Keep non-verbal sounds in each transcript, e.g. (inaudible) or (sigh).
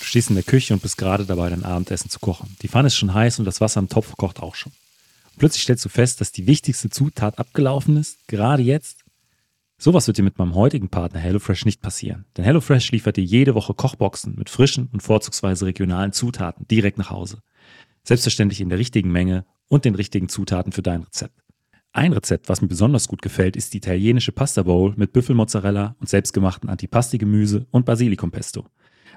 Du stehst in der Küche und bist gerade dabei, dein Abendessen zu kochen. Die Pfanne ist schon heiß und das Wasser im Topf kocht auch schon. Plötzlich stellst du fest, dass die wichtigste Zutat abgelaufen ist, gerade jetzt. Sowas wird dir mit meinem heutigen Partner HelloFresh nicht passieren. Denn HelloFresh liefert dir jede Woche Kochboxen mit frischen und vorzugsweise regionalen Zutaten direkt nach Hause. Selbstverständlich in der richtigen Menge und den richtigen Zutaten für dein Rezept. Ein Rezept, was mir besonders gut gefällt, ist die italienische Pasta Bowl mit Büffelmozzarella und selbstgemachten Antipasti-Gemüse und Basilikumpesto.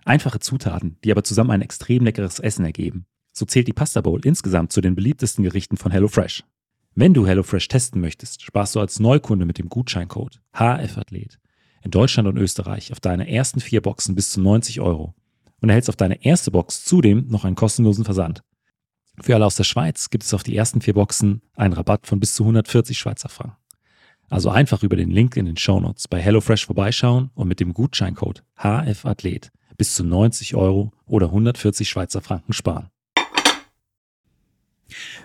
Einfache Zutaten, die aber zusammen ein extrem leckeres Essen ergeben. So zählt die Pasta Bowl insgesamt zu den beliebtesten Gerichten von HelloFresh. Wenn du HelloFresh testen möchtest, sparst du als Neukunde mit dem Gutscheincode HFAthlet in Deutschland und Österreich auf deine ersten vier Boxen bis zu 90 Euro und erhältst auf deine erste Box zudem noch einen kostenlosen Versand. Für alle aus der Schweiz gibt es auf die ersten vier Boxen einen Rabatt von bis zu 140 Schweizer Franken. Also einfach über den Link in den Shownotes bei HelloFresh vorbeischauen und mit dem Gutscheincode HFAthlet bis zu 90 Euro oder 140 Schweizer Franken sparen.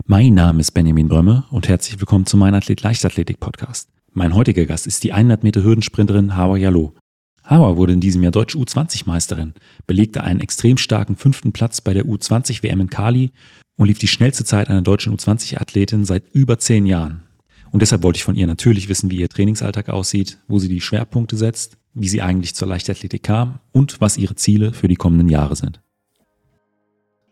Mein Name ist Benjamin Brömme und herzlich willkommen zu meinem Athlet Leichtathletik Podcast. Mein heutiger Gast ist die 100 Meter Hürdensprinterin Hawa Jallo. Hawa wurde in diesem Jahr deutsche U20-Meisterin, belegte einen extrem starken fünften Platz bei der U20-WM in Kali und lief die schnellste Zeit einer deutschen U20-Athletin seit über zehn Jahren. Und deshalb wollte ich von ihr natürlich wissen, wie ihr Trainingsalltag aussieht, wo sie die Schwerpunkte setzt wie sie eigentlich zur Leichtathletik kam und was ihre Ziele für die kommenden Jahre sind.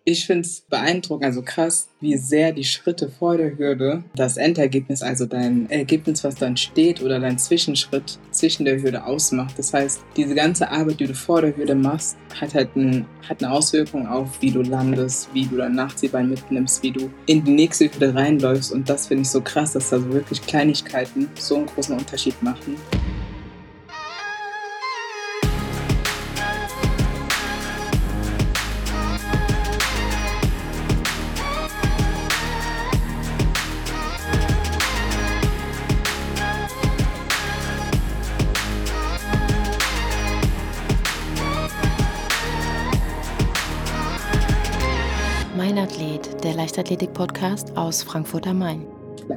Ich finde es beeindruckend, also krass, wie sehr die Schritte vor der Hürde das Endergebnis, also dein Ergebnis, was dann steht oder dein Zwischenschritt zwischen der Hürde ausmacht. Das heißt, diese ganze Arbeit, die du vor der Hürde machst, hat halt ein, hat eine Auswirkung auf, wie du landest, wie du dein Nachziehbein mitnimmst, wie du in die nächste Hürde reinläufst. Und das finde ich so krass, dass da so wirklich Kleinigkeiten so einen großen Unterschied machen. Leichtathletik-Podcast aus Frankfurt am Main.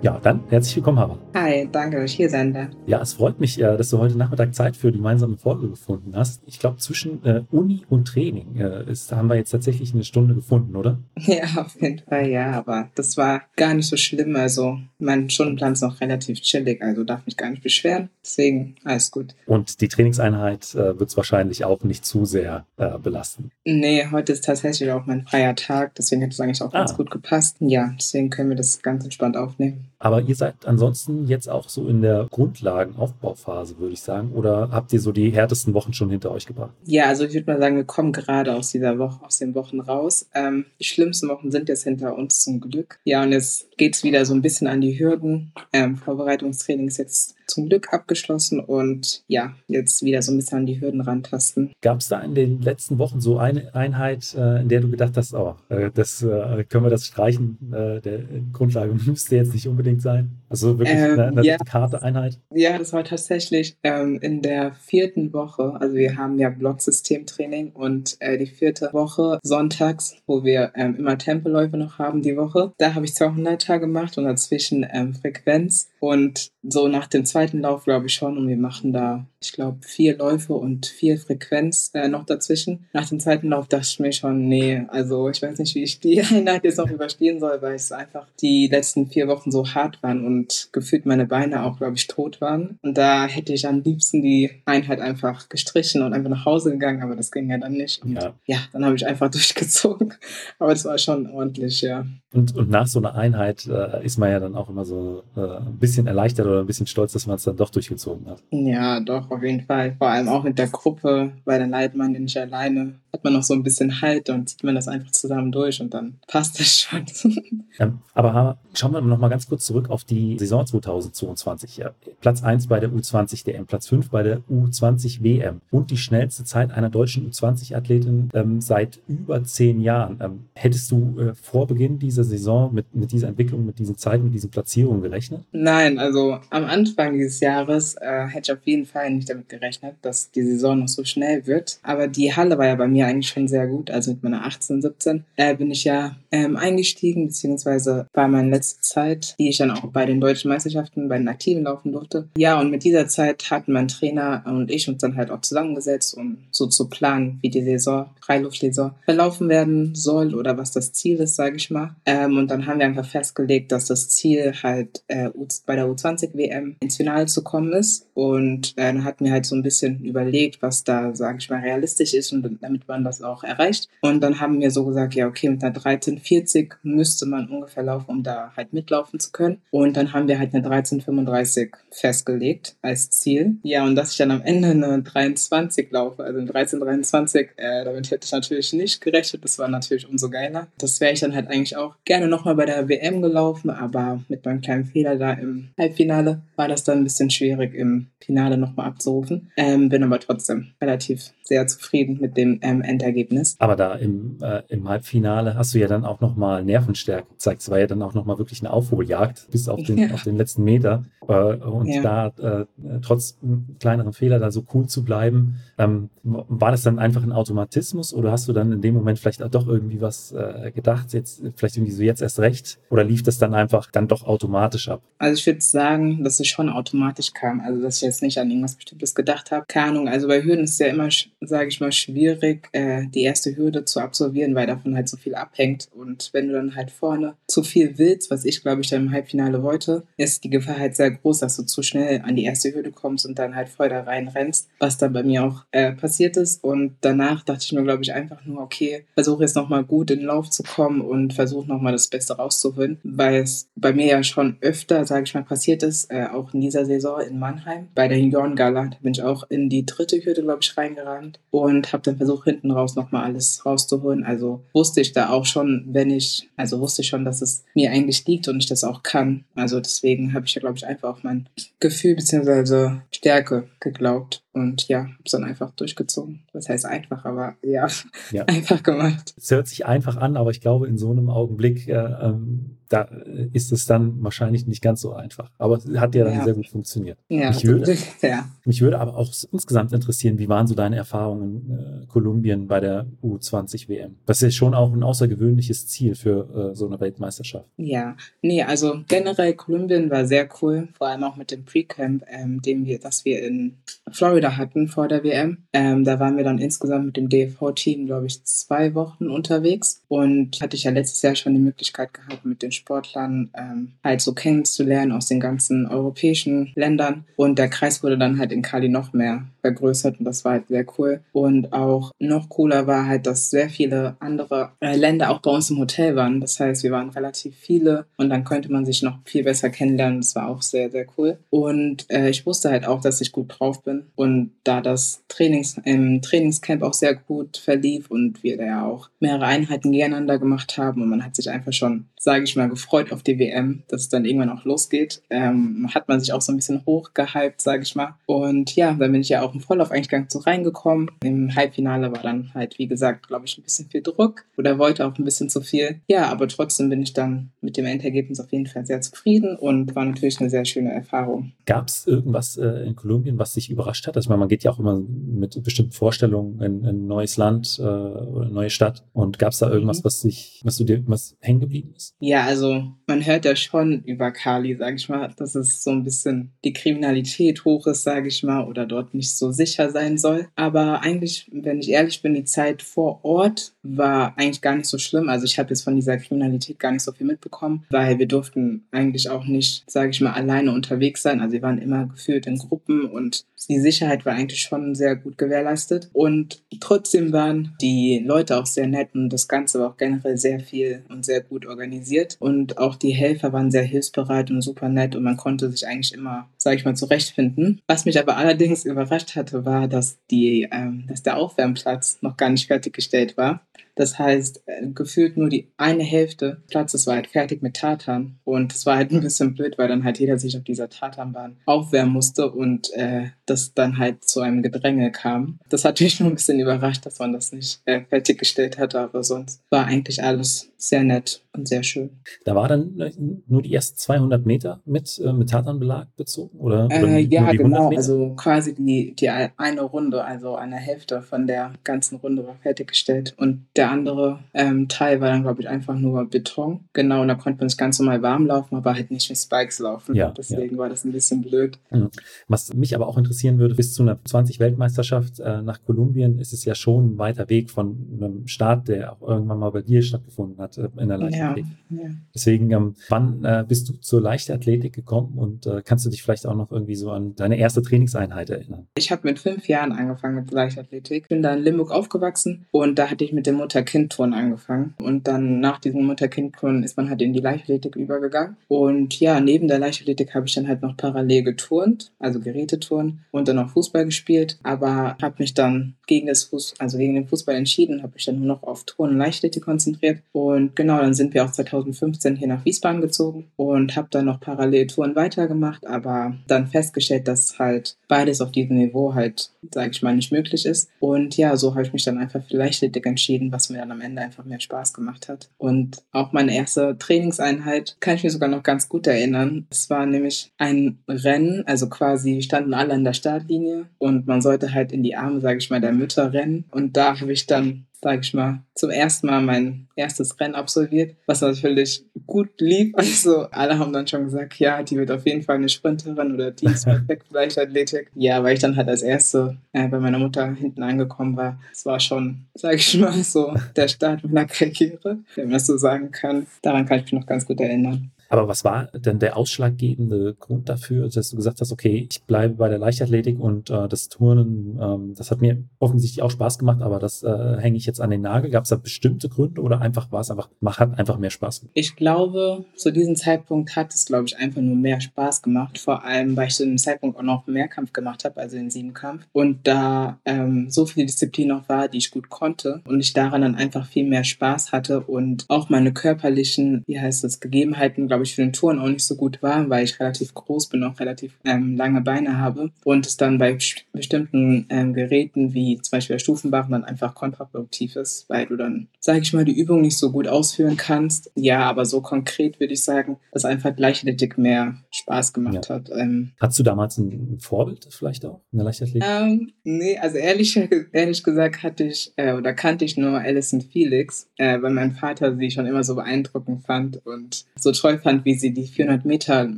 Ja, dann herzlich willkommen, Hava. Hi, danke, dass ich hier sein darf. Ja, es freut mich, äh, dass du heute Nachmittag Zeit für die gemeinsame Folge gefunden hast. Ich glaube, zwischen äh, Uni und Training äh, ist, haben wir jetzt tatsächlich eine Stunde gefunden, oder? (laughs) Ja, auf jeden Fall, ja. Aber das war gar nicht so schlimm. Also, mein Stundenplan ist noch relativ chillig, also darf mich gar nicht beschweren. Deswegen alles gut. Und die Trainingseinheit äh, wird es wahrscheinlich auch nicht zu sehr äh, belasten. Nee, heute ist tatsächlich auch mein freier Tag. Deswegen hätte es eigentlich auch ah. ganz gut gepasst. Ja, deswegen können wir das ganz entspannt aufnehmen. Aber ihr seid ansonsten jetzt auch so in der Grundlagenaufbauphase, würde ich sagen. Oder habt ihr so die härtesten Wochen schon hinter euch gebracht? Ja, also ich würde mal sagen, wir kommen gerade aus dieser Woche, aus den Wochen raus. Ähm, die schlimmsten Wochen sind jetzt hinter uns zum Glück. Ja, und jetzt geht es wieder so ein bisschen an die Hürden. Ähm, Vorbereitungstraining ist jetzt zum Glück abgeschlossen und ja, jetzt wieder so ein bisschen an die Hürden rantasten. Gab es da in den letzten Wochen so eine Einheit, äh, in der du gedacht hast, oh, äh, das äh, können wir das streichen, der Grundlage (laughs) müsste jetzt nicht unbedingt sein? Also wirklich ähm, eine, eine ja, harte Einheit? Ja, das war tatsächlich ähm, in der vierten Woche, also wir haben ja Blocksystemtraining und äh, die vierte Woche sonntags, wo wir ähm, immer Tempoläufe noch haben die Woche, da habe ich 200er gemacht und dazwischen ähm, Frequenz und so nach dem zweiten Lauf glaube ich schon. Und wir machen da, ich glaube, vier Läufe und vier Frequenz äh, noch dazwischen. Nach dem zweiten Lauf dachte ich mir schon, nee, also ich weiß nicht, wie ich die (laughs) Einheit jetzt noch überstehen soll, weil es einfach die letzten vier Wochen so hart waren und gefühlt meine Beine auch, glaube ich, tot waren. Und da hätte ich am liebsten die Einheit einfach gestrichen und einfach nach Hause gegangen, aber das ging ja dann nicht. Und ja, ja dann habe ich einfach (laughs) durchgezogen. Aber es war schon ordentlich, ja. Und, und nach so einer Einheit äh, ist man ja dann auch immer so äh, ein bisschen erleichtert oder ein bisschen stolz, dass man es dann doch durchgezogen hat. Ja, doch, auf jeden Fall. Vor allem auch mit der Gruppe, weil dann leidet man nicht alleine. Hat man noch so ein bisschen Halt und zieht man das einfach zusammen durch und dann passt es schon. (laughs) ja, aber schauen wir noch mal ganz kurz zurück auf die Saison 2022. Ja, Platz 1 bei der U20 DM, Platz 5 bei der U20 WM und die schnellste Zeit einer deutschen U20-Athletin ähm, seit über zehn Jahren. Ähm, hättest du äh, vor Beginn dieser dieser Saison, mit, mit dieser Entwicklung, mit diesen Zeiten, mit diesen Platzierungen gerechnet? Nein, also am Anfang dieses Jahres äh, hätte ich auf jeden Fall nicht damit gerechnet, dass die Saison noch so schnell wird. Aber die Halle war ja bei mir eigentlich schon sehr gut. Also mit meiner 18, 17 äh, bin ich ja ähm, eingestiegen, beziehungsweise war meine letzte Zeit, die ich dann auch bei den deutschen Meisterschaften, bei den Aktiven laufen durfte. Ja, und mit dieser Zeit hatten mein Trainer und ich uns dann halt auch zusammengesetzt, um so zu planen, wie die Saison, Freiluftsaison verlaufen werden soll oder was das Ziel ist, sage ich mal. Ähm, und dann haben wir einfach festgelegt, dass das Ziel halt äh, bei der U20 WM ins Finale zu kommen ist. Und äh, dann hatten wir halt so ein bisschen überlegt, was da, sage ich mal, realistisch ist und damit man das auch erreicht. Und dann haben wir so gesagt, ja, okay, mit einer 1340 müsste man ungefähr laufen, um da halt mitlaufen zu können. Und dann haben wir halt eine 1335 festgelegt als Ziel. Ja, und dass ich dann am Ende eine 23 laufe, also eine 1323, äh, damit hätte ich natürlich nicht gerechnet. Das war natürlich umso geiler. Das wäre ich dann halt eigentlich auch gerne nochmal bei der WM gelaufen, aber mit meinem kleinen Fehler da im Halbfinale war das dann ein bisschen schwierig im Finale nochmal abzurufen. Ähm, bin aber trotzdem relativ sehr zufrieden mit dem ähm, Endergebnis. Aber da im, äh, im Halbfinale hast du ja dann auch nochmal Nervenstärke gezeigt. Es war ja dann auch nochmal wirklich eine Aufholjagd bis auf den, ja. auf den letzten Meter. Äh, und ja. da äh, trotz kleineren Fehler da so cool zu bleiben, ähm, war das dann einfach ein Automatismus oder hast du dann in dem Moment vielleicht auch doch irgendwie was äh, gedacht, jetzt vielleicht irgendwie so jetzt erst recht? Oder lief das dann einfach dann doch automatisch ab? Also ich würde sagen, dass es schon automatisch kam. Also dass ich jetzt nicht an irgendwas Bestimmtes gedacht habe. Keine Ahnung, also bei Hürden ist es ja immer sage ich mal, schwierig, äh, die erste Hürde zu absolvieren, weil davon halt so viel abhängt. Und wenn du dann halt vorne zu viel willst, was ich glaube ich dann im Halbfinale wollte, ist die Gefahr halt sehr groß, dass du zu schnell an die erste Hürde kommst und dann halt voll da rein rennst, was dann bei mir auch äh, passiert ist. Und danach dachte ich mir, glaube ich, einfach nur, okay, versuche jetzt nochmal gut in den Lauf zu kommen und versuche nochmal das Beste rauszuholen, weil es bei mir ja schon öfter, sage ich mal, passiert ist, äh, auch in dieser Saison in Mannheim. Bei der Junioren Gala, da bin ich auch in die dritte Hürde, glaube ich, reingerannt und habe dann versucht, hinten raus nochmal alles rauszuholen. Also wusste ich da auch schon, wenn ich, also wusste ich schon, dass es mir eigentlich liegt und ich das auch kann. Also deswegen habe ich ja, glaube ich, einfach auf mein Gefühl bzw. Stärke geglaubt. Und ja, habe es dann einfach durchgezogen. Das heißt einfach, aber ja, ja. (laughs) einfach gemacht. Es hört sich einfach an, aber ich glaube, in so einem Augenblick äh, ähm, da ist es dann wahrscheinlich nicht ganz so einfach. Aber es hat ja dann ja. sehr gut funktioniert. Ja, mich, würde, ja. mich würde aber auch insgesamt interessieren, wie waren so deine Erfahrungen in äh, Kolumbien bei der U20 WM? Das ist schon auch ein außergewöhnliches Ziel für äh, so eine Weltmeisterschaft. Ja, nee, also generell Kolumbien war sehr cool, vor allem auch mit dem Pre-Camp, ähm, dem wir, das wir in Florida hatten vor der WM. Ähm, da waren wir dann insgesamt mit dem DFV-Team, glaube ich, zwei Wochen unterwegs und hatte ich ja letztes Jahr schon die Möglichkeit gehabt, mit den Sportlern ähm, halt so kennenzulernen aus den ganzen europäischen Ländern. Und der Kreis wurde dann halt in Cali noch mehr vergrößert und das war halt sehr cool. Und auch noch cooler war halt, dass sehr viele andere äh, Länder auch bei uns im Hotel waren. Das heißt, wir waren relativ viele und dann konnte man sich noch viel besser kennenlernen. Das war auch sehr, sehr cool. Und äh, ich wusste halt auch, dass ich gut drauf bin. Und da das Trainings im Trainingscamp auch sehr gut verlief und wir da ja auch mehrere Einheiten gegeneinander gemacht haben und man hat sich einfach schon, sage ich mal, gefreut auf die WM, dass es dann irgendwann auch losgeht, ähm, hat man sich auch so ein bisschen hochgehypt, sage ich mal. Und ja, dann bin ich ja auch im Vorlaufeingang so reingekommen. Im Halbfinale war dann halt, wie gesagt, glaube ich, ein bisschen viel Druck oder wollte auch ein bisschen zu viel. Ja, aber trotzdem bin ich dann mit dem Endergebnis auf jeden Fall sehr zufrieden und war natürlich eine sehr schöne Erfahrung. Gab es irgendwas äh, in Kolumbien, was dich überrascht hat? Also ich meine, man geht ja auch immer mit bestimmten Vorstellungen in, in ein neues Land äh, oder eine neue Stadt. Und gab es da irgendwas, mhm. was sich, was du dir, was hängen geblieben ist? Ja, also man hört ja schon über Kali, sage ich mal, dass es so ein bisschen die Kriminalität hoch ist, sage ich mal, oder dort nicht so sicher sein soll. Aber eigentlich, wenn ich ehrlich bin, die Zeit vor Ort war eigentlich gar nicht so schlimm. Also ich habe jetzt von dieser Kriminalität gar nicht so viel mitbekommen, weil wir durften eigentlich auch nicht, sage ich mal, alleine unterwegs sein. Also wir waren immer gefühlt in Gruppen und die Sicherheit war eigentlich schon sehr gut gewährleistet. Und trotzdem waren die Leute auch sehr nett und das Ganze war auch generell sehr viel und sehr gut organisiert. Und auch die Helfer waren sehr hilfsbereit und super nett und man konnte sich eigentlich immer, sage ich mal, zurechtfinden. Was mich aber allerdings (laughs) überrascht hatte, war, dass, die, ähm, dass der Aufwärmplatz noch gar nicht fertiggestellt war. Das heißt, äh, gefühlt nur die eine Hälfte des Platzes war halt fertig mit Tartan. Und es war halt ein bisschen blöd, weil dann halt jeder sich auf dieser Tartanbahn aufwärmen musste und äh, das dann halt zu einem Gedränge kam. Das hat mich (laughs) nur ein bisschen überrascht, dass man das nicht äh, fertiggestellt hatte, aber sonst war eigentlich alles sehr nett und sehr schön. Da war dann nur die ersten 200 Meter mit, äh, mit Tatanbelag bezogen? Oder, oder äh, ja, genau. Also quasi die, die eine Runde, also eine Hälfte von der ganzen Runde war fertiggestellt. Und der andere ähm, Teil war dann, glaube ich, einfach nur Beton. Genau, und da konnte man nicht ganz normal warm laufen, aber halt nicht mit Spikes laufen. Ja, Deswegen ja. war das ein bisschen blöd. Mhm. Was mich aber auch interessieren würde, bis zu einer 20-Weltmeisterschaft äh, nach Kolumbien ist es ja schon ein weiter Weg von einem Start, der auch irgendwann mal bei dir stattgefunden hat äh, in der Leichtathletik. Ja, ja. Deswegen, ähm, wann äh, bist du zur Leichtathletik gekommen und äh, kannst du dich vielleicht auch noch irgendwie so an deine erste Trainingseinheit erinnern? Ich habe mit fünf Jahren angefangen mit Leichtathletik. Bin da in Limburg aufgewachsen und da hatte ich mit dem Mutter-Kind-Turn angefangen. Und dann nach diesem Mutter-Kind-Turn ist man halt in die Leichtathletik übergegangen. Und ja, neben der Leichtathletik habe ich dann halt noch parallel geturnt, also Geräteturn und dann auch Fußball gespielt. Aber habe mich dann gegen das Fuß, also gegen den Fußball entschieden, habe mich dann nur noch auf Turn und Leichtathletik konzentriert. Und genau, dann sind wir auch 2015 hier nach Wiesbaden gezogen und habe dann noch parallel Touren weitergemacht, aber dann festgestellt, dass halt beides auf diesem Niveau halt, sage ich mal, nicht möglich ist. Und ja, so habe ich mich dann einfach für Leichtathletik entschieden, was mir dann am Ende einfach mehr Spaß gemacht hat. Und auch meine erste Trainingseinheit kann ich mir sogar noch ganz gut erinnern. Es war nämlich ein Rennen, also quasi standen alle an der Startlinie und man sollte halt in die Arme, sage ich mal, der Mütter rennen. Und da habe ich dann sage ich mal, zum ersten Mal mein erstes Rennen absolviert, was natürlich gut lief. Also alle haben dann schon gesagt, ja, die wird auf jeden Fall eine Sprinterin oder die ist (laughs) perfekt für Leichtathletik. Ja, weil ich dann halt als Erste äh, bei meiner Mutter hinten angekommen war. Es war schon, sage ich mal, so der Start meiner Karriere, wenn man das so sagen kann. Daran kann ich mich noch ganz gut erinnern. Aber was war denn der ausschlaggebende Grund dafür, dass du gesagt hast, okay, ich bleibe bei der Leichtathletik und äh, das Turnen, ähm, das hat mir offensichtlich auch Spaß gemacht, aber das äh, hänge ich jetzt an den Nagel. Gab es da bestimmte Gründe oder einfach war es einfach, hat einfach mehr Spaß gemacht? Ich glaube, zu diesem Zeitpunkt hat es, glaube ich, einfach nur mehr Spaß gemacht. Vor allem, weil ich zu dem Zeitpunkt auch noch Mehrkampf gemacht habe, also den Siebenkampf. Und da ähm, so viele Disziplinen noch war, die ich gut konnte und ich daran dann einfach viel mehr Spaß hatte und auch meine körperlichen, wie heißt das, Gegebenheiten, glaube glaube ich, für den Touren auch nicht so gut war, weil ich relativ groß bin, und auch relativ ähm, lange Beine habe und es dann bei bestimmten ähm, Geräten wie zum Beispiel der Stufenbarren dann einfach kontraproduktiv ist, weil du dann, sage ich mal, die Übung nicht so gut ausführen kannst. Ja, aber so konkret würde ich sagen, dass einfach Leichtathletik mehr Spaß gemacht ja. hat. Ähm, Hattest du damals ein Vorbild vielleicht auch in der Leichtathletik? Ähm, nee, also ehrlich, (laughs) ehrlich gesagt hatte ich äh, oder kannte ich nur Alison Felix, äh, weil mein Vater sie schon immer so beeindruckend fand und so toll fand fand, wie sie die 400 Meter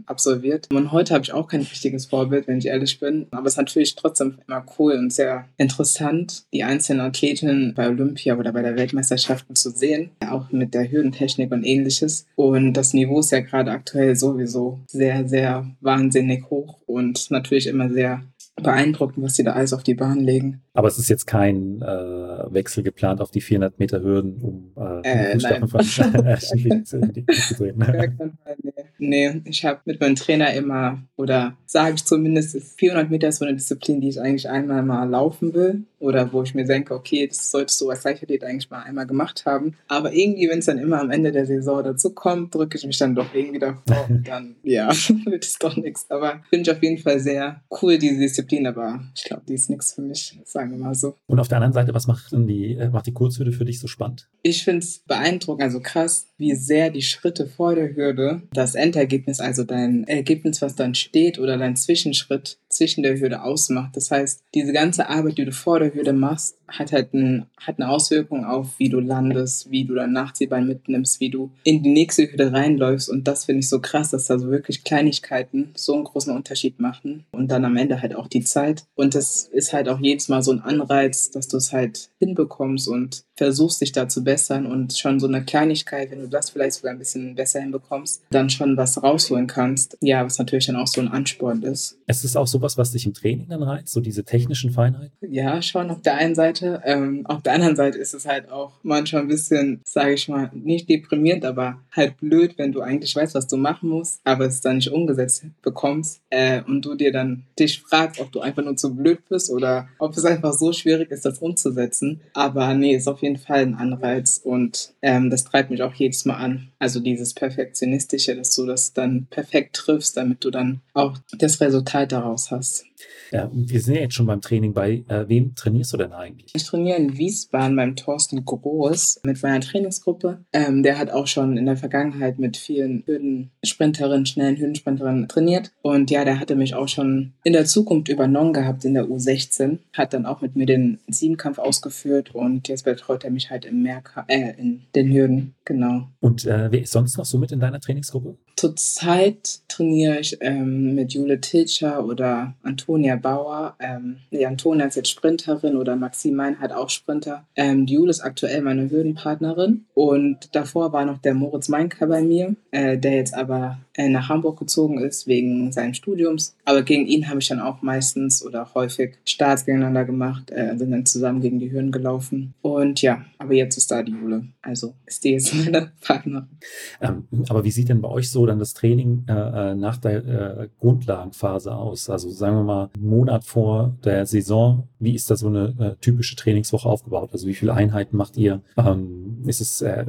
absolviert. Und heute habe ich auch kein richtiges Vorbild, wenn ich ehrlich bin. Aber es ist natürlich trotzdem immer cool und sehr interessant, die einzelnen Athletinnen bei Olympia oder bei der Weltmeisterschaften zu sehen. Auch mit der Hürdentechnik und ähnliches. Und das Niveau ist ja gerade aktuell sowieso sehr, sehr wahnsinnig hoch und natürlich immer sehr beeindruckend, was sie da alles auf die Bahn legen. Aber es ist jetzt kein äh, Wechsel geplant auf die 400 Meter Hürden, um äh, äh Fußstapfen von (laughs) zu (laughs) drehen. nee. nee, ich habe mit meinem Trainer immer, oder sage ich zumindest, 400 Meter ist so eine Disziplin, die ich eigentlich einmal mal laufen will. Oder wo ich mir denke, okay, das solltest du als Leichtathlet eigentlich mal einmal gemacht haben. Aber irgendwie, wenn es dann immer am Ende der Saison dazu kommt, drücke ich mich dann doch irgendwie davor und dann, ja, (laughs) wird es doch nichts. Aber finde ich auf jeden Fall sehr cool, diese Disziplin, aber ich glaube, die ist nichts für mich. Sagen wir mal so. Und auf der anderen Seite, was macht denn die, äh, macht die Kurzhürde für dich so spannend? Ich finde es beeindruckend, also krass, wie sehr die Schritte vor der Hürde das Endergebnis, also dein Ergebnis, was dann steht oder dein Zwischenschritt zwischen der Hürde ausmacht. Das heißt, diese ganze Arbeit, die du vor der Hürde machst, hat halt ein, hat eine Auswirkung auf, wie du landest, wie du dein Nachziehbein mitnimmst, wie du in die nächste Hürde reinläufst. Und das finde ich so krass, dass da so wirklich Kleinigkeiten so einen großen Unterschied machen. Und dann am Ende halt auch die Zeit. Und das ist halt auch jedes Mal so ein Anreiz, dass du es halt hinbekommst und versuchst dich da zu bessern und schon so eine Kleinigkeit, wenn du das vielleicht sogar ein bisschen besser hinbekommst, dann schon was rausholen kannst. Ja, was natürlich dann auch so ein Ansporn ist. Es ist auch so sowas, was dich im Training dann reizt, so diese technischen Feinheiten? Ja, schon auf der einen Seite. Ähm, auf der anderen Seite ist es halt auch manchmal ein bisschen, sage ich mal, nicht deprimierend, aber halt blöd, wenn du eigentlich weißt, was du machen musst, aber es dann nicht umgesetzt bekommst äh, und du dir dann dich fragst, ob du einfach nur zu blöd bist oder ob es einfach so schwierig ist, das umzusetzen. Aber nee, ist auf jeden Fall ein Anreiz und ähm, das treibt mich auch jedes Mal an. Also dieses Perfektionistische, dass du das dann perfekt triffst, damit du dann auch das Resultat daraus hast. Ja, wir sind ja jetzt schon beim Training. Bei äh, wem trainierst du denn eigentlich? Ich trainiere in Wiesbaden beim Thorsten Groß mit meiner Trainingsgruppe. Ähm, der hat auch schon in der Vergangenheit mit vielen Hürdensprinterinnen, schnellen Hürdensprinterinnen trainiert. Und ja, der hatte mich auch schon in der Zukunft übernommen gehabt in der U16. Hat dann auch mit mir den Siebenkampf ausgeführt und jetzt betreut er mich halt im Mehrka äh, in den Hürden. Genau. Und äh, wer ist sonst noch so mit in deiner Trainingsgruppe? Zurzeit trainiere ich ähm, mit Jule Tilcher oder Antonia Bauer. Ähm, die Antonia ist jetzt Sprinterin oder Maxim Meinhardt auch Sprinter. Ähm, die Jule ist aktuell meine Hürdenpartnerin und davor war noch der Moritz Meinker bei mir, äh, der jetzt aber nach Hamburg gezogen ist wegen seines Studiums. Aber gegen ihn habe ich dann auch meistens oder häufig Starts gegeneinander gemacht, äh, sind dann zusammen gegen die Hürden gelaufen. Und ja, aber jetzt ist da die Jule. Also ist die jetzt meine (laughs) Partnerin. Ähm, aber wie sieht denn bei euch so dann das Training äh, äh nach der äh, Grundlagenphase aus? Also sagen wir mal, einen Monat vor der Saison, wie ist da so eine äh, typische Trainingswoche aufgebaut? Also wie viele Einheiten macht ihr? Ähm, ist es äh,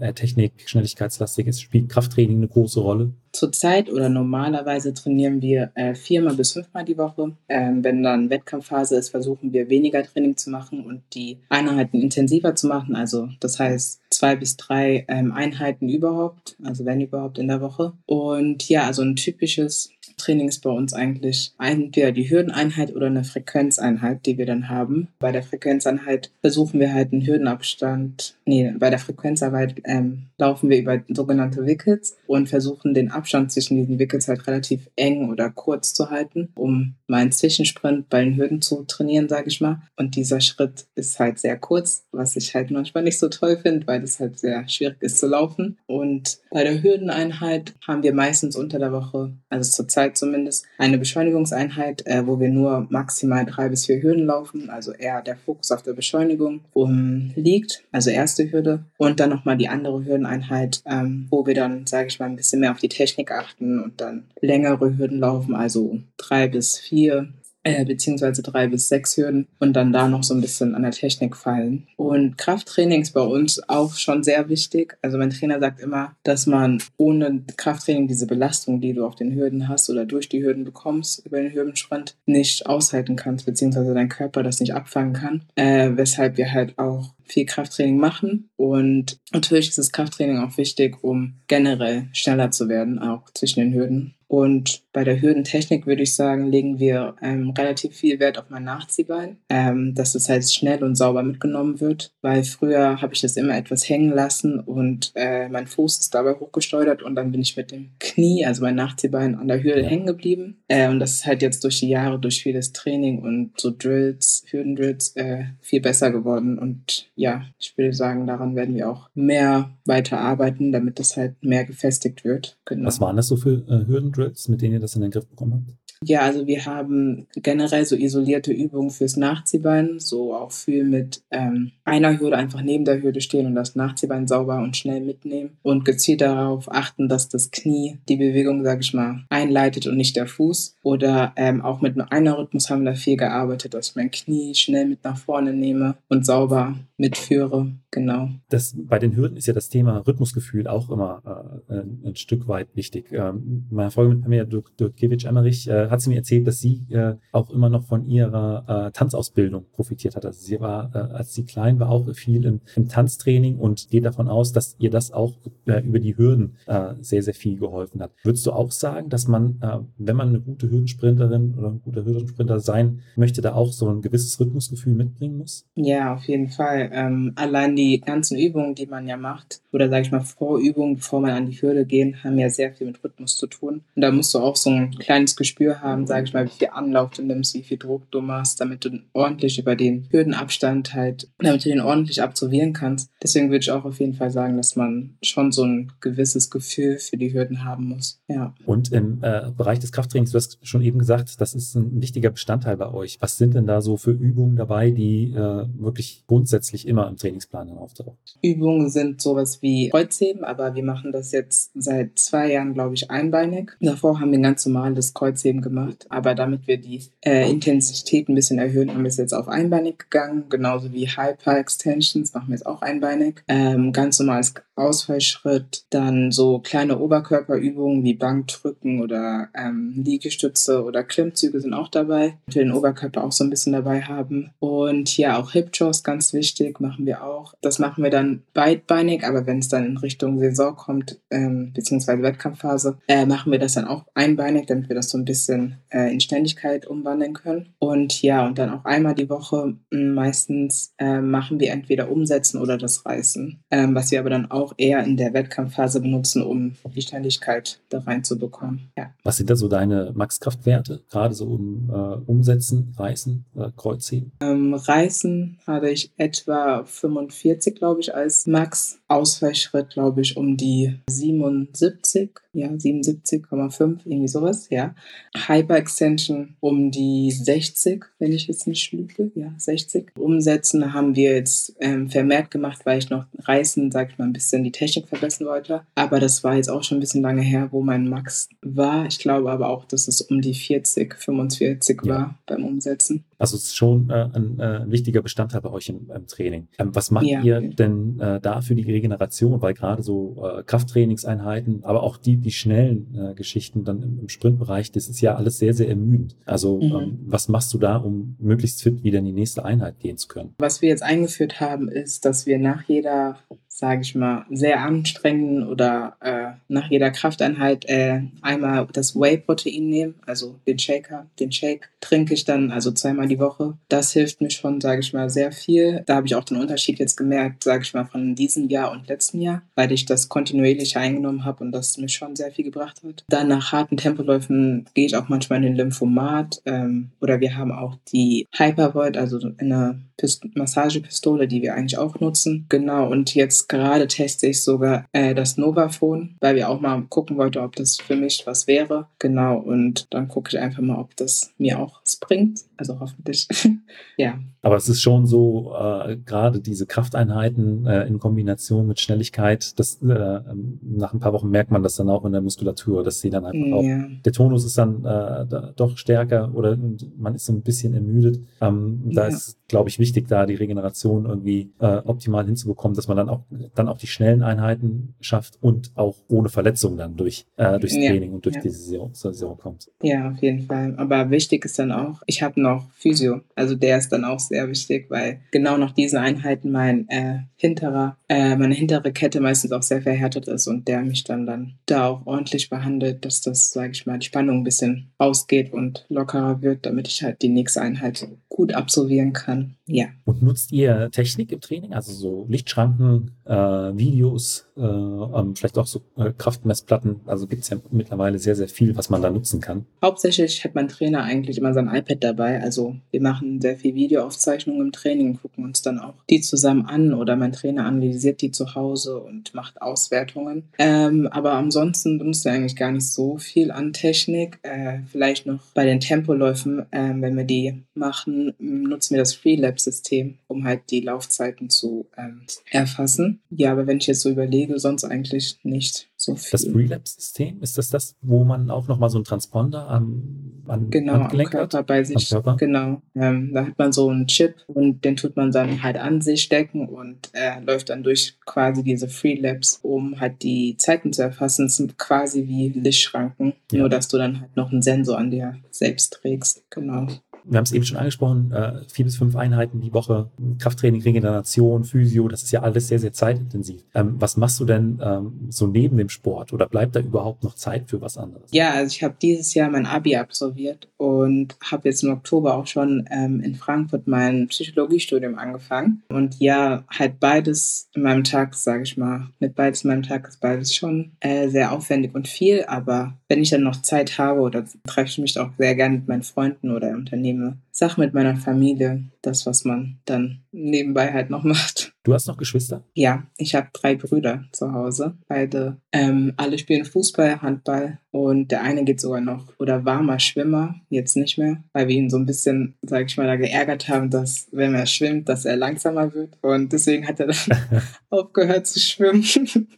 äh, Technik, Schnelligkeitslastig? Ist, spielt Krafttraining eine große Rolle? Zurzeit oder normalerweise trainieren wir äh, viermal bis fünfmal die Woche. Ähm, wenn dann Wettkampfphase ist, versuchen wir weniger Training zu machen und die Einheiten intensiver zu machen. Also das heißt zwei bis drei ähm, Einheiten überhaupt, also wenn überhaupt in der Woche. Und ja, also ein typisches Training ist bei uns eigentlich entweder die Hürdeneinheit oder eine Frequenzeinheit, die wir dann haben. Bei der Frequenzeinheit versuchen wir halt einen Hürdenabstand, nee, bei der Frequenzarbeit ähm, laufen wir über sogenannte Wickets und versuchen den Abstand zwischen diesen Wickets halt relativ eng oder kurz zu halten, um mal einen Zwischensprint bei den Hürden zu trainieren, sage ich mal. Und dieser Schritt ist halt sehr kurz, was ich halt manchmal nicht so toll finde, weil das halt sehr schwierig ist zu laufen. Und bei der Hürdeneinheit haben wir meistens unter der Woche, also zurzeit Zeit zumindest, eine Beschleunigungseinheit, äh, wo wir nur maximal drei bis vier Hürden laufen, also eher der Fokus auf der Beschleunigung um, liegt, also erste Hürde. Und dann nochmal die andere Hürdeneinheit, ähm, wo wir dann, sage ich mal, ein bisschen mehr auf die Technik achten und dann längere Hürden laufen, also drei bis vier äh, beziehungsweise drei bis sechs Hürden und dann da noch so ein bisschen an der Technik fallen. Und Krafttraining ist bei uns auch schon sehr wichtig. Also mein Trainer sagt immer, dass man ohne Krafttraining diese Belastung, die du auf den Hürden hast oder durch die Hürden bekommst über den Hürdensprint, nicht aushalten kannst, beziehungsweise dein Körper das nicht abfangen kann. Äh, weshalb wir halt auch viel Krafttraining machen. Und natürlich ist das Krafttraining auch wichtig, um generell schneller zu werden, auch zwischen den Hürden. Und bei der Hürdentechnik würde ich sagen, legen wir ähm, relativ viel Wert auf mein Nachziehbein, ähm, dass es halt schnell und sauber mitgenommen wird, weil früher habe ich das immer etwas hängen lassen und äh, mein Fuß ist dabei hochgesteuert und dann bin ich mit dem Knie, also mein Nachziehbein, an der Hürde hängen geblieben. Äh, und das ist halt jetzt durch die Jahre, durch vieles Training und so Drills, Hürdendrills, äh, viel besser geworden. Und ja, ich würde sagen, daran werden wir auch mehr weiter arbeiten, damit das halt mehr gefestigt wird. Genau. Was waren das so für äh, Hürdendrills? Drills, mit denen ihr das in den Griff bekommen habt? Ja, also wir haben generell so isolierte Übungen fürs Nachziehbein, so auch viel mit ähm, einer Hürde einfach neben der Hürde stehen und das Nachziehbein sauber und schnell mitnehmen und gezielt darauf achten, dass das Knie die Bewegung, sage ich mal, einleitet und nicht der Fuß. Oder ähm, auch mit einer Rhythmus haben wir da viel gearbeitet, dass ich mein Knie schnell mit nach vorne nehme und sauber mitführe. Genau. Das, bei den Hürden ist ja das Thema Rhythmusgefühl auch immer äh, ein Stück weit wichtig. Ähm, meine Folge mit Pamela Dürkiewicz-Emmerich äh, hat sie mir erzählt, dass sie äh, auch immer noch von ihrer äh, Tanzausbildung profitiert hat. Also sie war, äh, als sie klein war, auch viel im, im Tanztraining und geht davon aus, dass ihr das auch äh, über die Hürden sehr, sehr viel geholfen hat. Würdest du auch sagen, dass man, wenn man eine gute Hürdensprinterin oder ein guter Hürdensprinter sein möchte, da auch so ein gewisses Rhythmusgefühl mitbringen muss? Ja, auf jeden Fall. Ähm, allein die ganzen Übungen, die man ja macht, oder sage ich mal Vorübungen, bevor man an die Hürde gehen, haben ja sehr viel mit Rhythmus zu tun. Und da musst du auch so ein kleines Gespür haben, sage ich mal, wie viel Anlauf du nimmst, wie viel Druck du machst, damit du ordentlich über den Hürdenabstand halt, damit du den ordentlich absolvieren kannst. Deswegen würde ich auch auf jeden Fall sagen, dass man schon so ein gewisses Gefühl für die Hürden haben muss. Ja. Und im äh, Bereich des Krafttrainings, du hast schon eben gesagt, das ist ein wichtiger Bestandteil bei euch. Was sind denn da so für Übungen dabei, die äh, wirklich grundsätzlich immer im Trainingsplan dann auftauchen? Übungen sind sowas wie Kreuzheben, aber wir machen das jetzt seit zwei Jahren, glaube ich, einbeinig. Davor haben wir ein ganz normales Kreuzheben gemacht, aber damit wir die äh, Intensität ein bisschen erhöhen, haben wir es jetzt auf einbeinig gegangen, genauso wie Hyper Extensions machen wir jetzt auch einbeinig. Ähm, ganz normales Ausfallschritt, dann so kleine Oberkörperübungen wie Bankdrücken oder ähm, Liegestütze oder Klimmzüge sind auch dabei. Wir den Oberkörper auch so ein bisschen dabei haben. Und ja, auch Hip Jaws ganz wichtig, machen wir auch. Das machen wir dann beidbeinig, aber wenn es dann in Richtung Saison kommt, ähm, beziehungsweise Wettkampfphase, äh, machen wir das dann auch einbeinig, damit wir das so ein bisschen äh, in Ständigkeit umwandeln können. Und ja, und dann auch einmal die Woche meistens äh, machen wir entweder umsetzen oder das Reißen, ähm, was wir aber dann auch eher in der Wettkampfphase benutzen, um die Ständigkeit da reinzubekommen. Ja. Was sind da so deine Maxkraftwerte, gerade so um äh, Umsetzen, Reißen, äh, Kreuzheben? Ähm, Reißen habe ich etwa 45, glaube ich, als Max. Ausfallschritt, glaube ich, um die 77 ja, 77,5, irgendwie sowas, ja. Hyperextension um die 60, wenn ich jetzt nicht lüge, ja, 60. Umsetzen haben wir jetzt ähm, vermehrt gemacht, weil ich noch reißen, sag ich mal, ein bisschen die Technik verbessern wollte. Aber das war jetzt auch schon ein bisschen lange her, wo mein Max war. Ich glaube aber auch, dass es um die 40, 45 ja. war beim Umsetzen. Also es ist schon äh, ein äh, wichtiger Bestandteil bei euch im, im Training. Ähm, was macht ja. ihr denn äh, da für die Regeneration? Weil gerade so äh, Krafttrainingseinheiten, aber auch die, die schnellen äh, Geschichten dann im, im, Sprintbereich, das ist ja alles sehr, sehr ermüdend. Also mhm. ähm, was machst du da, um möglichst fit wieder in die nächste Einheit gehen zu können? Was wir jetzt eingeführt haben, ist, dass wir nach jeder sage ich mal, sehr anstrengenden oder äh, nach jeder Krafteinheit äh, einmal das Whey-Protein nehmen, also den Shaker, den Shake trinke ich dann also zweimal die Woche. Das hilft mir schon, sage ich mal, sehr viel. Da habe ich auch den Unterschied jetzt gemerkt, sage ich mal, von diesem Jahr und letzten Jahr, weil ich das kontinuierlich eingenommen habe und das mir schon sehr viel gebracht hat. Dann nach harten Tempoläufen gehe ich auch manchmal in den Lymphomat ähm, oder wir haben auch die Hypervoid, also eine Pist Massagepistole, die wir eigentlich auch nutzen. Genau, und jetzt gerade teste ich sogar äh, das Novaphone, weil wir auch mal gucken wollten, ob das für mich was wäre. Genau, und dann gucke ich einfach mal, ob das mir auch was bringt. Also hoffentlich. (laughs) ja. Aber es ist schon so, äh, gerade diese Krafteinheiten äh, in Kombination mit Schnelligkeit, das, äh, ähm, nach ein paar Wochen merkt man das dann auch in der Muskulatur, dass sie dann einfach ja. auch, der Tonus ist dann äh, da, doch stärker oder man ist so ein bisschen ermüdet. Ähm, da ja. ist, glaube ich, wichtig, da die Regeneration irgendwie äh, optimal hinzubekommen, dass man dann auch, dann auch die schnellen Einheiten schafft und auch ohne Verletzung dann durch, äh, durchs ja. Training und durch diese Saison, Saison kommt. Ja, auf jeden Fall. Aber wichtig ist dann auch, ich habe noch Physio, also der ist dann auch sehr wichtig, weil genau nach diesen Einheiten mein äh, hinterer, äh, meine hintere Kette meistens auch sehr verhärtet ist und der mich dann dann da auch ordentlich behandelt, dass das, sage ich mal, die Spannung ein bisschen ausgeht und lockerer wird, damit ich halt die nächste Einheit gut absolvieren kann. Ja. Und nutzt ihr Technik im Training, also so Lichtschranken, äh, Videos, äh, ähm, vielleicht auch so äh, Kraftmessplatten? Also gibt es ja mittlerweile sehr, sehr viel, was man da nutzen kann. Hauptsächlich hat mein Trainer eigentlich immer sein iPad dabei. Also wir machen sehr viel Videoaufzeichnungen im Training und gucken uns dann auch die zusammen an oder mein Trainer analysiert die zu Hause und macht Auswertungen. Ähm, aber ansonsten benutzt er eigentlich gar nicht so viel an Technik. Äh, vielleicht noch bei den Tempoläufen, äh, wenn wir die machen, nutzen wir das Freelab-System, um halt die Laufzeiten zu ähm, erfassen. Ja, aber wenn ich jetzt so überlege, sonst eigentlich nicht so viel. Das Relapse-System, ist das das, wo man auch nochmal so einen Transponder am, an genau, am Körper hat? bei sich. Genau. Ähm, da hat man so einen Chip und den tut man dann halt an sich stecken und äh, läuft dann durch quasi diese Freelapse, um halt die Zeiten zu erfassen. Es sind quasi wie Lichtschranken, ja. nur dass du dann halt noch einen Sensor an dir selbst trägst. Genau. Wir haben es eben schon angesprochen, äh, vier bis fünf Einheiten die Woche, Krafttraining, Regeneration, Physio, das ist ja alles sehr, sehr zeitintensiv. Ähm, was machst du denn ähm, so neben dem Sport oder bleibt da überhaupt noch Zeit für was anderes? Ja, also ich habe dieses Jahr mein Abi absolviert und habe jetzt im Oktober auch schon ähm, in Frankfurt mein Psychologiestudium angefangen. Und ja, halt beides in meinem Tag, sage ich mal, mit beides in meinem Tag ist beides schon äh, sehr aufwendig und viel, aber wenn ich dann noch Zeit habe oder treffe ich mich auch sehr gerne mit meinen Freunden oder unternehme Sachen mit meiner Familie, das, was man dann nebenbei halt noch (laughs) macht. Du hast noch Geschwister? Ja, ich habe drei Brüder zu Hause. Beide, ähm, alle spielen Fußball, Handball und der eine geht sogar noch oder war mal Schwimmer, jetzt nicht mehr, weil wir ihn so ein bisschen, sage ich mal, da geärgert haben, dass wenn er schwimmt, dass er langsamer wird und deswegen hat er dann (laughs) aufgehört zu schwimmen. (laughs)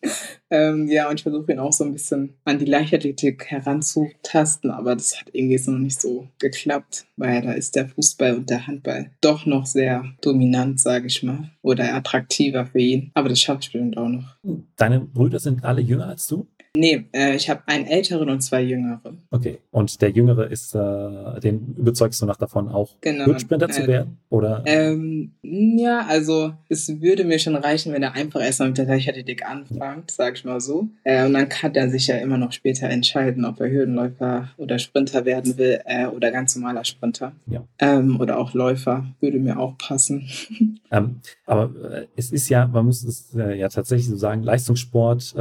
ähm, ja, und ich versuche ihn auch so ein bisschen an die Leichtathletik heranzutasten, aber das hat irgendwie so noch nicht so geklappt, weil da ist der Fußball und der Handball doch noch sehr dominant, sage ich mal, oder attraktiver für ihn. Aber das schafft bestimmt auch noch. Deine Brüder sind alle jünger als du? Nee, äh, ich habe einen älteren und zwei jüngere. Okay, und der jüngere ist, äh, den überzeugst du nach davon auch, genau. Äh, zu werden? Oder? Ähm, ja, also es würde mir schon reichen, wenn er einfach erstmal mit der Leichtathletik anfängt, sag ich mal so. Äh, und dann kann er sich ja immer noch später entscheiden, ob er Hürdenläufer oder Sprinter werden will äh, oder ganz normaler Sprinter. Ja. Ähm, oder auch Läufer, würde mir auch passen. ähm, aber äh, es ist ja, man muss es äh, ja tatsächlich so sagen, Leistungssport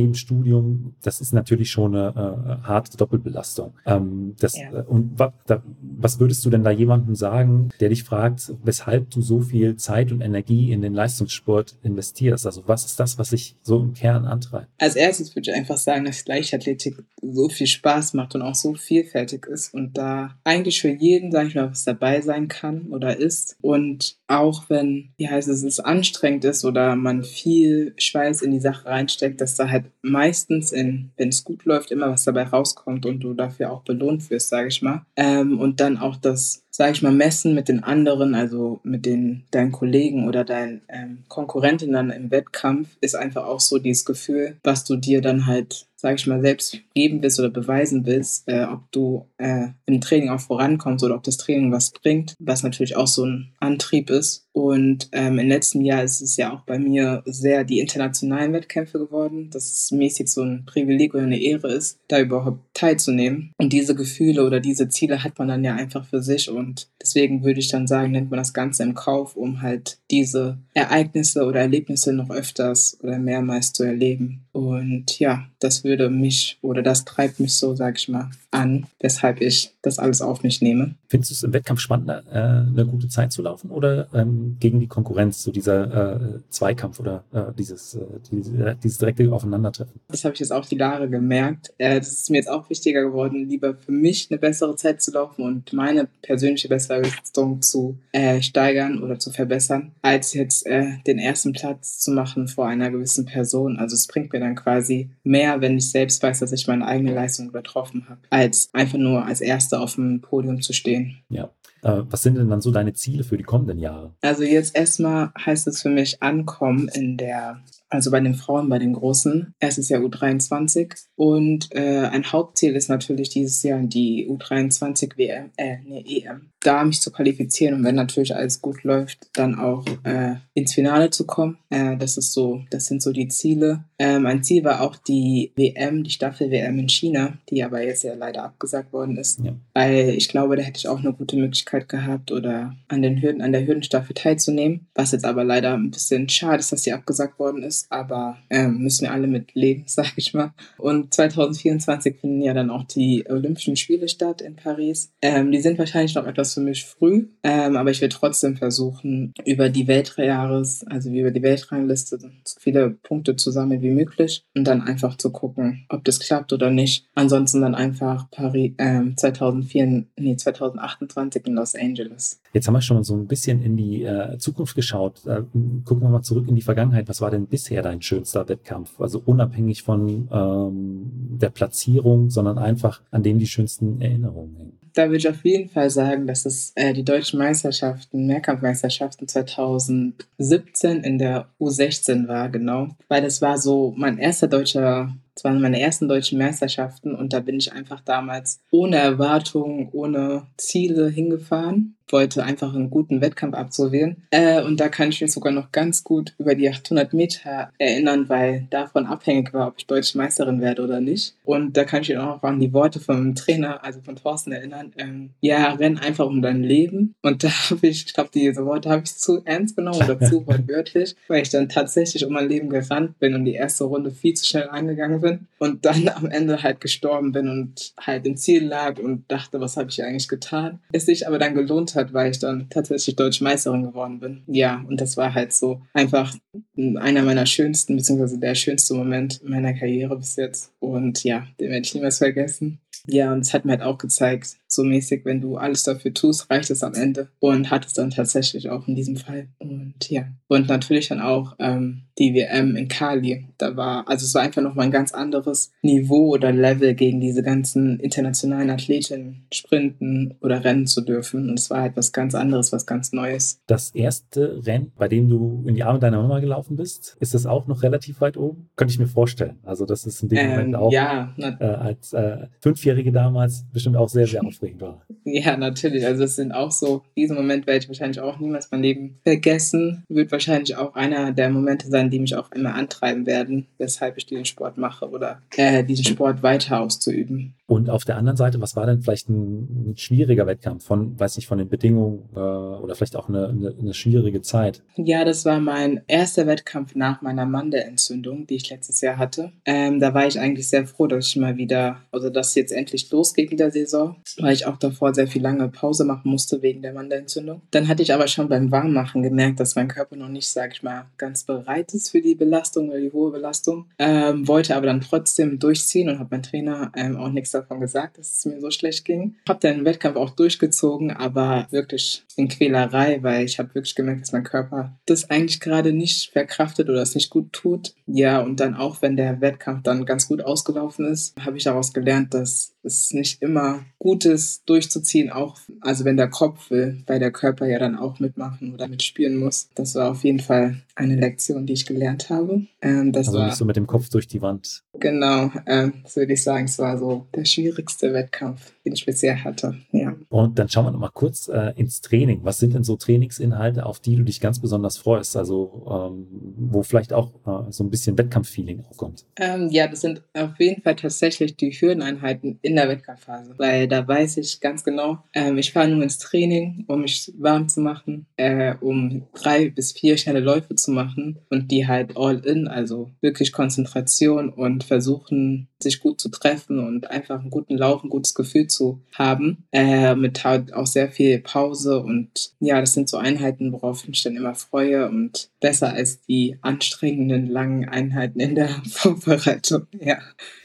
neben Studium das ist natürlich schon eine äh, harte Doppelbelastung. Ähm, das, ja. äh, und wa, da, was würdest du denn da jemandem sagen, der dich fragt, weshalb du so viel Zeit und Energie in den Leistungssport investierst? Also was ist das, was sich so im Kern antreibt? Als erstes würde ich einfach sagen, dass Leichtathletik so viel Spaß macht und auch so vielfältig ist und da eigentlich für jeden, sage ich mal, was dabei sein kann oder ist. Und auch wenn, wie heißt es, es anstrengend ist oder man viel Schweiß in die Sache reinsteckt, dass da halt meistens meistens, wenn es gut läuft, immer was dabei rauskommt und du dafür auch belohnt wirst, sage ich mal. Ähm, und dann auch das, sage ich mal, Messen mit den anderen, also mit den, deinen Kollegen oder deinen ähm, Konkurrenten dann im Wettkampf, ist einfach auch so dieses Gefühl, was du dir dann halt sage ich mal, selbst geben willst oder beweisen willst, äh, ob du äh, im Training auch vorankommst oder ob das Training was bringt, was natürlich auch so ein Antrieb ist. Und ähm, im letzten Jahr ist es ja auch bei mir sehr die internationalen Wettkämpfe geworden, dass es mäßig so ein Privileg oder eine Ehre ist, da überhaupt teilzunehmen. Und diese Gefühle oder diese Ziele hat man dann ja einfach für sich. Und deswegen würde ich dann sagen, nennt man das Ganze im Kauf, um halt diese Ereignisse oder Erlebnisse noch öfters oder mehrmals zu erleben. Und ja, das würde mich oder das treibt mich so, sag ich mal, an, weshalb ich das alles auf mich nehme. Findest du es im Wettkampf spannender, äh, eine gute Zeit zu laufen oder ähm, gegen die Konkurrenz, so dieser äh, Zweikampf oder äh, dieses, äh, diese, dieses direkte Aufeinandertreffen? Das habe ich jetzt auch die Jahre gemerkt. Äh, das ist mir jetzt auch wichtiger geworden, lieber für mich eine bessere Zeit zu laufen und meine persönliche Bestleistung zu äh, steigern oder zu verbessern, als jetzt den ersten Platz zu machen vor einer gewissen Person. Also es bringt mir dann quasi mehr, wenn ich selbst weiß, dass ich meine eigene Leistung übertroffen habe, als einfach nur als Erster auf dem Podium zu stehen. Ja. Äh, was sind denn dann so deine Ziele für die kommenden Jahre? Also jetzt erstmal heißt es für mich ankommen in der also bei den Frauen, bei den Großen. Erstes Jahr U23. Und äh, ein Hauptziel ist natürlich dieses Jahr die U23 WM, äh, nee, EM. Da mich zu qualifizieren und wenn natürlich alles gut läuft, dann auch äh, ins Finale zu kommen. Äh, das ist so, das sind so die Ziele. Ähm, mein Ziel war auch die WM, die Staffel-WM in China, die aber jetzt ja leider abgesagt worden ist. Ja. Weil ich glaube, da hätte ich auch eine gute Möglichkeit gehabt oder an den Hürden, an der Hürdenstaffel teilzunehmen. Was jetzt aber leider ein bisschen schade ist, dass die abgesagt worden ist ist, aber ähm, müssen wir alle mit leben, (laughs) sag ich mal. Und 2024 finden ja dann auch die Olympischen Spiele statt in Paris. Ähm, die sind wahrscheinlich noch etwas für mich früh, ähm, aber ich will trotzdem versuchen, über die Weltjahres, also über die Weltrangliste, so viele Punkte zu sammeln wie möglich und dann einfach zu gucken, ob das klappt oder nicht. Ansonsten dann einfach Paris, ähm, 2004, nee, 2028 in Los Angeles. Jetzt haben wir schon so ein bisschen in die äh, Zukunft geschaut. Äh, gucken wir mal zurück in die Vergangenheit. Was war denn bisher dein schönster Wettkampf? Also unabhängig von ähm, der Platzierung, sondern einfach an dem die schönsten Erinnerungen hängen. Da würde ich auf jeden Fall sagen, dass es äh, die deutschen Meisterschaften, Mehrkampfmeisterschaften 2017 in der U16 war, genau. Weil das war so mein erster deutscher das waren meine ersten deutschen Meisterschaften und da bin ich einfach damals ohne Erwartungen, ohne Ziele hingefahren wollte einfach einen guten Wettkampf absolvieren. Äh, und da kann ich mich sogar noch ganz gut über die 800 Meter erinnern, weil davon abhängig war, ob ich deutsche Meisterin werde oder nicht. Und da kann ich mich auch an die Worte vom Trainer, also von Thorsten erinnern. Ähm, ja, renn einfach um dein Leben. Und da (laughs) habe ich, ich glaube, diese Worte habe ich zu ernst genommen oder zu (laughs) wortwörtlich, weil ich dann tatsächlich um mein Leben gerannt bin und die erste Runde viel zu schnell angegangen bin und dann am Ende halt gestorben bin und halt im Ziel lag und dachte, was habe ich eigentlich getan. Es sich aber dann gelohnt hat, hat, weil ich dann tatsächlich Deutsche Meisterin geworden bin. Ja, und das war halt so einfach einer meiner schönsten, beziehungsweise der schönste Moment meiner Karriere bis jetzt. Und ja, den werde ich niemals vergessen. Ja, und es hat mir halt auch gezeigt, so mäßig, wenn du alles dafür tust, reicht es am Ende. Und hat es dann tatsächlich auch in diesem Fall. Und ja. Und natürlich dann auch ähm, die WM in Kali. Da war, also es war einfach nochmal ein ganz anderes Niveau oder Level gegen diese ganzen internationalen Athletinnen sprinten oder rennen zu dürfen. Und es war halt was ganz anderes, was ganz Neues. Das erste Rennen, bei dem du in die Arme deiner Mama gelaufen bist, ist das auch noch relativ weit oben? Könnte ich mir vorstellen. Also das ist in dem ähm, Moment auch ja, äh, als äh, Fünfjährige damals bestimmt auch sehr, sehr aufregend war. Ja, natürlich. Also es sind auch so, diesen Moment werde ich wahrscheinlich auch niemals mein Leben vergessen. Wird wahrscheinlich auch einer der Momente sein, die mich auch immer antreiben werden, weshalb ich diesen Sport mache oder äh, diesen Sport weiter auszuüben. Und auf der anderen Seite, was war denn vielleicht ein, ein schwieriger Wettkampf von, weiß nicht, von den Bedingungen äh, oder vielleicht auch eine, eine, eine, schwierige Zeit? Ja, das war mein erster Wettkampf nach meiner Mandelentzündung, die ich letztes Jahr hatte. Ähm, da war ich eigentlich sehr froh, dass ich mal wieder, also dass jetzt endlich losgeht in der Saison, weil ich auch davor sehr viel lange Pause machen musste wegen der Mandelentzündung. Dann hatte ich aber schon beim Warmmachen gemerkt, dass mein Körper noch nicht, sag ich mal, ganz bereit ist für die Belastung oder die hohe Belastung. Ähm, wollte aber dann trotzdem durchziehen und habe mein Trainer ähm, auch nichts davon gesagt, dass es mir so schlecht ging. Habe den Wettkampf auch durchgezogen, aber wirklich in Quälerei, weil ich habe wirklich gemerkt, dass mein Körper das eigentlich gerade nicht verkraftet oder es nicht gut tut. Ja, und dann auch, wenn der Wettkampf dann ganz gut ausgelaufen ist, habe ich daraus gelernt, dass es nicht immer gut ist, durchzuziehen, auch also wenn der Kopf will, weil der Körper ja dann auch mitmachen oder mitspielen muss. Das war auf jeden Fall eine Lektion, die ich gelernt habe. Ähm, also war, nicht so mit dem Kopf durch die Wand. Genau, ähm, das würde ich sagen, es war so der schwierigste Wettkampf, den ich bisher hatte. Ja. Und dann schauen wir noch mal kurz äh, ins Training. Was sind denn so Trainingsinhalte, auf die du dich ganz besonders freust? Also ähm, wo vielleicht auch äh, so ein bisschen Wettkampffeeling aufkommt? Ähm, ja, das sind auf jeden Fall tatsächlich die Hürdeneinheiten in der Wettkampfphase, weil da weiß ich ganz genau, ähm, ich fahre nur ins Training, um mich warm zu machen, äh, um drei bis vier schnelle Läufe zu machen und die halt all in, also wirklich Konzentration und versuchen, sich gut zu treffen und einfach einen guten Lauf, ein gutes Gefühl zu haben, äh, mit halt auch sehr viel Pause und ja, das sind so Einheiten, worauf ich mich dann immer freue und besser als die anstrengenden langen Einheiten in der (laughs) Vorbereitung, ja.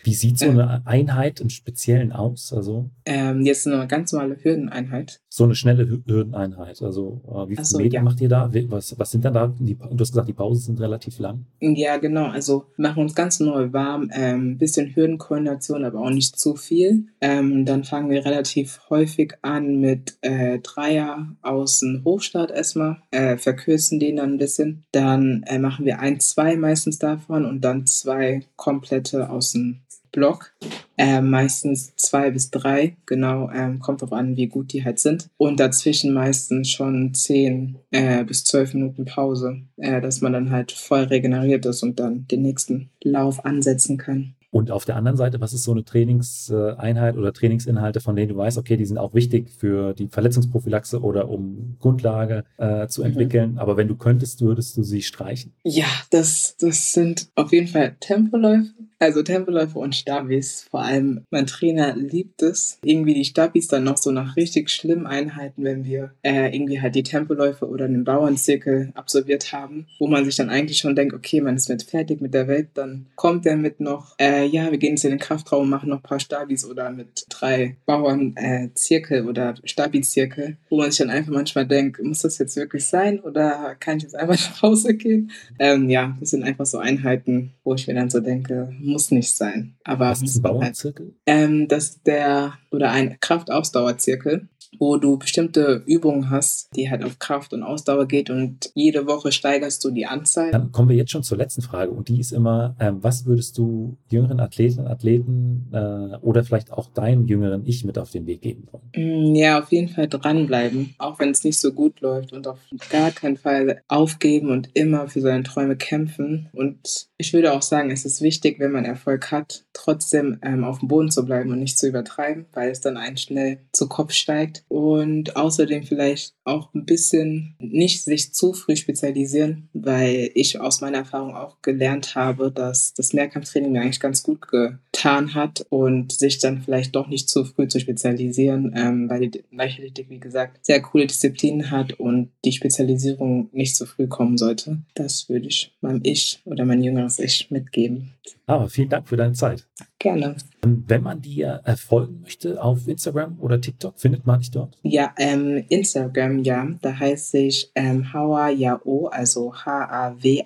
Wie sieht so eine Einheit im Speziellen aus? Also ähm, jetzt eine ganz normale Hürdeneinheit. So eine schnelle Hürdeneinheit. Also äh, wie viele so, Meter ja. macht ihr da? Was, was sind dann da? Die, du hast gesagt, die Pausen sind relativ lang. Ja, genau. Also machen uns ganz neu warm. Ähm, bisschen Hürdenkoordination, aber auch nicht zu viel. Ähm, dann fangen wir relativ häufig an mit äh, Dreier außen Hochstart erstmal. Äh, verkürzen den dann ein bisschen. Dann äh, machen wir ein, zwei meistens davon und dann zwei komplette außen Block. Äh, meistens zwei bis drei, genau, ähm, kommt darauf an, wie gut die halt sind. Und dazwischen meistens schon zehn äh, bis zwölf Minuten Pause, äh, dass man dann halt voll regeneriert ist und dann den nächsten Lauf ansetzen kann. Und auf der anderen Seite, was ist so eine Trainingseinheit oder Trainingsinhalte, von denen du weißt, okay, die sind auch wichtig für die Verletzungsprophylaxe oder um Grundlage äh, zu mhm. entwickeln. Mhm. Aber wenn du könntest, würdest du sie streichen? Ja, das, das sind auf jeden Fall Tempoläufe Also Tempoläufe und Stabis, vor allem mein Trainer liebt es. Irgendwie die Stabis dann noch so nach richtig schlimmen Einheiten, wenn wir äh, irgendwie halt die Tempoläufe oder den Bauernzirkel absolviert haben, wo man sich dann eigentlich schon denkt, okay, man ist mit fertig mit der Welt, dann kommt er mit noch, äh, ja, wir gehen jetzt in den Kraftraum, machen noch ein paar Stabis oder mit drei Bauernzirkel äh, oder Stabi-Zirkel, wo man sich dann einfach manchmal denkt, muss das jetzt wirklich sein oder kann ich jetzt einfach (laughs) nach Hause gehen? Ähm, ja, das sind einfach so Einheiten, wo ich mir dann so denke, muss nicht sein. Aber Was ist ein Bauernzirkel? Ähm, das ist der oder ein Kraftausdauerzirkel wo du bestimmte Übungen hast, die halt auf Kraft und Ausdauer geht und jede Woche steigerst du die Anzahl. Dann kommen wir jetzt schon zur letzten Frage und die ist immer, ähm, was würdest du jüngeren Athletinnen, Athleten äh, oder vielleicht auch deinem jüngeren Ich mit auf den Weg geben wollen? Mm, ja, auf jeden Fall dranbleiben, auch wenn es nicht so gut läuft und auf gar keinen Fall aufgeben und immer für seine Träume kämpfen. Und ich würde auch sagen, es ist wichtig, wenn man Erfolg hat, trotzdem ähm, auf dem Boden zu bleiben und nicht zu übertreiben, weil es dann einen schnell zu Kopf steigt und außerdem vielleicht auch ein bisschen nicht sich zu früh spezialisieren, weil ich aus meiner Erfahrung auch gelernt habe, dass das Mehrkampftraining mir eigentlich ganz gut getan hat und sich dann vielleicht doch nicht zu früh zu spezialisieren, ähm, weil die Leichtathletik, wie gesagt, sehr coole Disziplinen hat und die Spezialisierung nicht zu früh kommen sollte. Das würde ich meinem Ich oder mein jüngeres Ich mitgeben. Aber vielen Dank für deine Zeit. Gerne. Wenn man dir folgen möchte auf Instagram oder TikTok, findet man dich dort? Ja, ähm, Instagram, ja. Da heiße ich ähm, Hawajao, also H-A-W-A.J-A-O.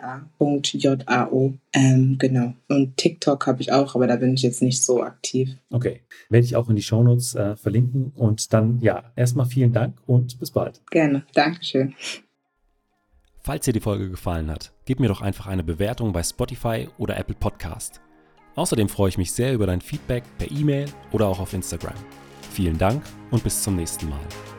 Ähm, genau. Und TikTok habe ich auch, aber da bin ich jetzt nicht so aktiv. Okay. Werde ich auch in die Shownotes äh, verlinken. Und dann, ja, erstmal vielen Dank und bis bald. Gerne. Dankeschön. Falls dir die Folge gefallen hat, gib mir doch einfach eine Bewertung bei Spotify oder Apple Podcast. Außerdem freue ich mich sehr über dein Feedback per E-Mail oder auch auf Instagram. Vielen Dank und bis zum nächsten Mal.